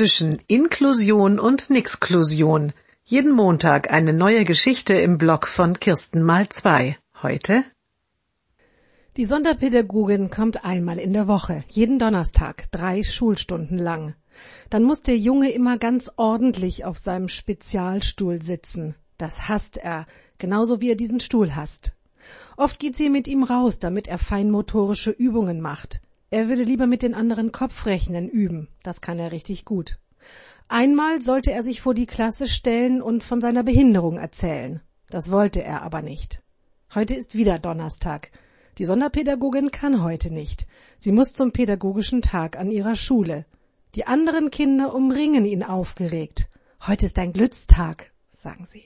zwischen Inklusion und Nixklusion. Jeden Montag eine neue Geschichte im Blog von Kirsten mal zwei. Heute? Die Sonderpädagogin kommt einmal in der Woche, jeden Donnerstag, drei Schulstunden lang. Dann muss der Junge immer ganz ordentlich auf seinem Spezialstuhl sitzen. Das hasst er, genauso wie er diesen Stuhl hasst. Oft geht sie mit ihm raus, damit er feinmotorische Übungen macht. Er würde lieber mit den anderen Kopfrechnen üben. Das kann er richtig gut. Einmal sollte er sich vor die Klasse stellen und von seiner Behinderung erzählen. Das wollte er aber nicht. Heute ist wieder Donnerstag. Die Sonderpädagogin kann heute nicht. Sie muss zum pädagogischen Tag an ihrer Schule. Die anderen Kinder umringen ihn aufgeregt. Heute ist ein Glückstag, sagen sie.